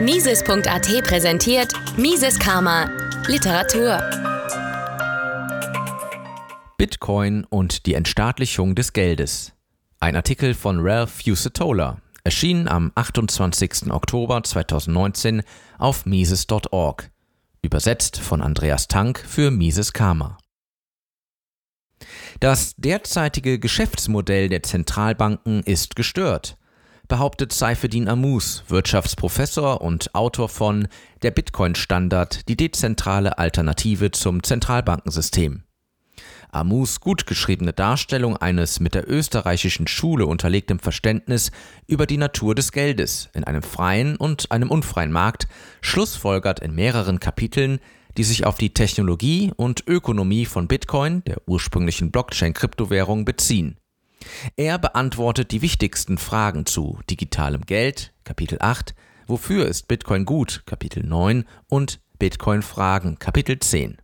Mises.at präsentiert Mises Karma Literatur. Bitcoin und die Entstaatlichung des Geldes. Ein Artikel von Ralph Fusatola, erschienen am 28. Oktober 2019 auf Mises.org. Übersetzt von Andreas Tank für Mises Karma. Das derzeitige Geschäftsmodell der Zentralbanken ist gestört behauptet Saifeddin Amus, Wirtschaftsprofessor und Autor von Der Bitcoin-Standard, die dezentrale Alternative zum Zentralbankensystem. Amus gut geschriebene Darstellung eines mit der österreichischen Schule unterlegtem Verständnis über die Natur des Geldes in einem freien und einem unfreien Markt schlussfolgert in mehreren Kapiteln, die sich auf die Technologie und Ökonomie von Bitcoin, der ursprünglichen Blockchain-Kryptowährung, beziehen. Er beantwortet die wichtigsten Fragen zu digitalem Geld, Kapitel 8, Wofür ist Bitcoin gut, Kapitel 9 und Bitcoin-Fragen, Kapitel 10.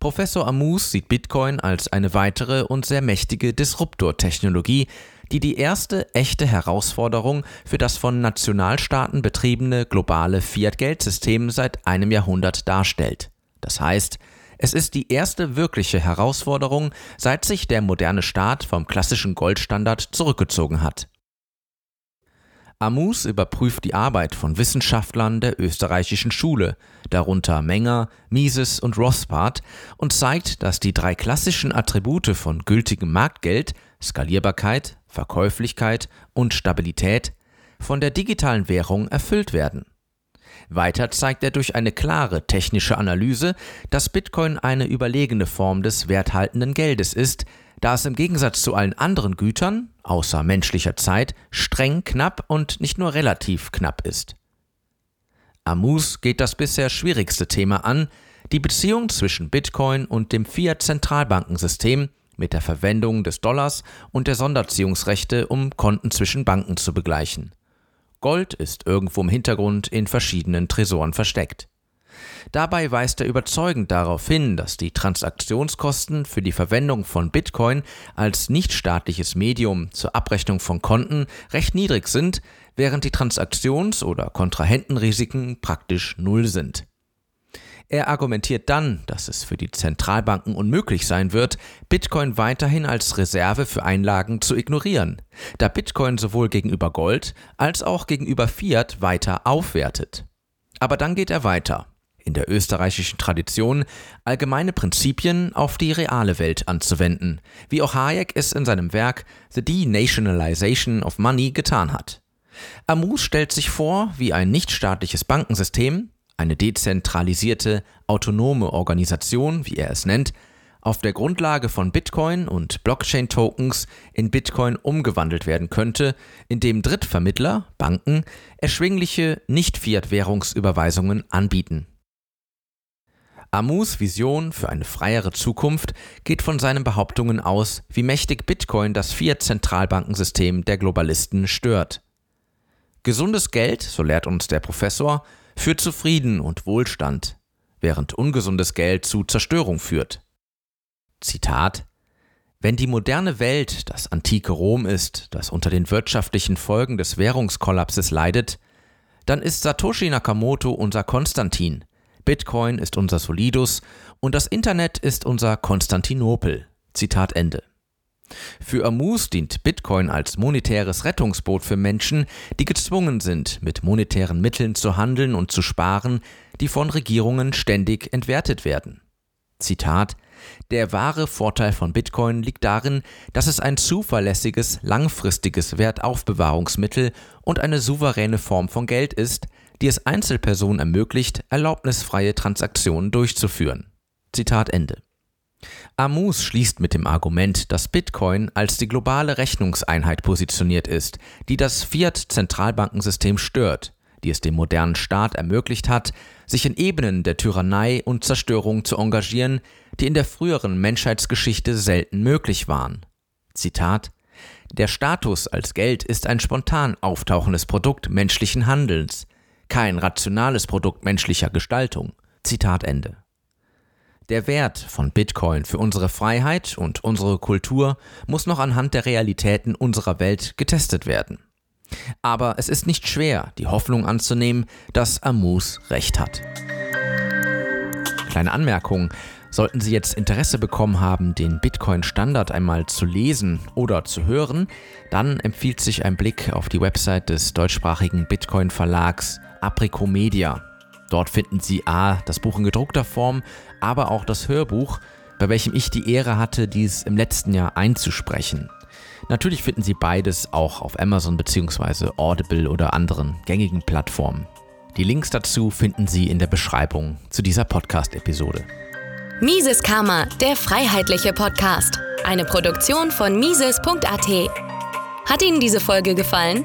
Professor Amus sieht Bitcoin als eine weitere und sehr mächtige Disruptor-Technologie, die die erste echte Herausforderung für das von Nationalstaaten betriebene globale Fiat-Geldsystem seit einem Jahrhundert darstellt. Das heißt, es ist die erste wirkliche Herausforderung, seit sich der moderne Staat vom klassischen Goldstandard zurückgezogen hat. Amus überprüft die Arbeit von Wissenschaftlern der österreichischen Schule, darunter Menger, Mises und Rothbard, und zeigt, dass die drei klassischen Attribute von gültigem Marktgeld Skalierbarkeit, Verkäuflichkeit und Stabilität von der digitalen Währung erfüllt werden. Weiter zeigt er durch eine klare technische Analyse, dass Bitcoin eine überlegene Form des werthaltenden Geldes ist, da es im Gegensatz zu allen anderen Gütern, außer menschlicher Zeit, streng knapp und nicht nur relativ knapp ist. Amus geht das bisher schwierigste Thema an, die Beziehung zwischen Bitcoin und dem Fiat-Zentralbankensystem mit der Verwendung des Dollars und der Sonderziehungsrechte, um Konten zwischen Banken zu begleichen. Gold ist irgendwo im Hintergrund in verschiedenen Tresoren versteckt. Dabei weist er überzeugend darauf hin, dass die Transaktionskosten für die Verwendung von Bitcoin als nichtstaatliches Medium zur Abrechnung von Konten recht niedrig sind, während die Transaktions- oder Kontrahentenrisiken praktisch null sind. Er argumentiert dann, dass es für die Zentralbanken unmöglich sein wird, Bitcoin weiterhin als Reserve für Einlagen zu ignorieren, da Bitcoin sowohl gegenüber Gold als auch gegenüber Fiat weiter aufwertet. Aber dann geht er weiter, in der österreichischen Tradition allgemeine Prinzipien auf die reale Welt anzuwenden, wie auch Hayek es in seinem Werk The Denationalization of Money getan hat. Amus stellt sich vor, wie ein nichtstaatliches Bankensystem, eine dezentralisierte, autonome Organisation, wie er es nennt, auf der Grundlage von Bitcoin und Blockchain-Tokens in Bitcoin umgewandelt werden könnte, indem Drittvermittler, Banken, erschwingliche Nicht-Fiat-Währungsüberweisungen anbieten. Amus Vision für eine freiere Zukunft geht von seinen Behauptungen aus, wie mächtig Bitcoin das Fiat-Zentralbankensystem der Globalisten stört. Gesundes Geld, so lehrt uns der Professor, führt zu Frieden und Wohlstand, während ungesundes Geld zu Zerstörung führt. Zitat Wenn die moderne Welt das antike Rom ist, das unter den wirtschaftlichen Folgen des Währungskollapses leidet, dann ist Satoshi Nakamoto unser Konstantin, Bitcoin ist unser Solidus und das Internet ist unser Konstantinopel. Zitat Ende. Für Amus dient Bitcoin als monetäres Rettungsboot für Menschen, die gezwungen sind, mit monetären Mitteln zu handeln und zu sparen, die von Regierungen ständig entwertet werden. Zitat Der wahre Vorteil von Bitcoin liegt darin, dass es ein zuverlässiges, langfristiges Wertaufbewahrungsmittel und eine souveräne Form von Geld ist, die es Einzelpersonen ermöglicht, erlaubnisfreie Transaktionen durchzuführen. Zitat Ende. Amus schließt mit dem Argument, dass Bitcoin als die globale Rechnungseinheit positioniert ist, die das Fiat-Zentralbankensystem stört, die es dem modernen Staat ermöglicht hat, sich in Ebenen der Tyrannei und Zerstörung zu engagieren, die in der früheren Menschheitsgeschichte selten möglich waren. Zitat Der Status als Geld ist ein spontan auftauchendes Produkt menschlichen Handelns, kein rationales Produkt menschlicher Gestaltung. Zitat Ende. Der Wert von Bitcoin für unsere Freiheit und unsere Kultur muss noch anhand der Realitäten unserer Welt getestet werden. Aber es ist nicht schwer, die Hoffnung anzunehmen, dass Amus recht hat. Kleine Anmerkung. Sollten Sie jetzt Interesse bekommen haben, den Bitcoin-Standard einmal zu lesen oder zu hören, dann empfiehlt sich ein Blick auf die Website des deutschsprachigen Bitcoin-Verlags Apricomedia. Dort finden Sie A, das Buch in gedruckter Form, aber auch das Hörbuch, bei welchem ich die Ehre hatte, dies im letzten Jahr einzusprechen. Natürlich finden Sie beides auch auf Amazon bzw. Audible oder anderen gängigen Plattformen. Die Links dazu finden Sie in der Beschreibung zu dieser Podcast-Episode. Mises Karma, der freiheitliche Podcast. Eine Produktion von Mises.at. Hat Ihnen diese Folge gefallen?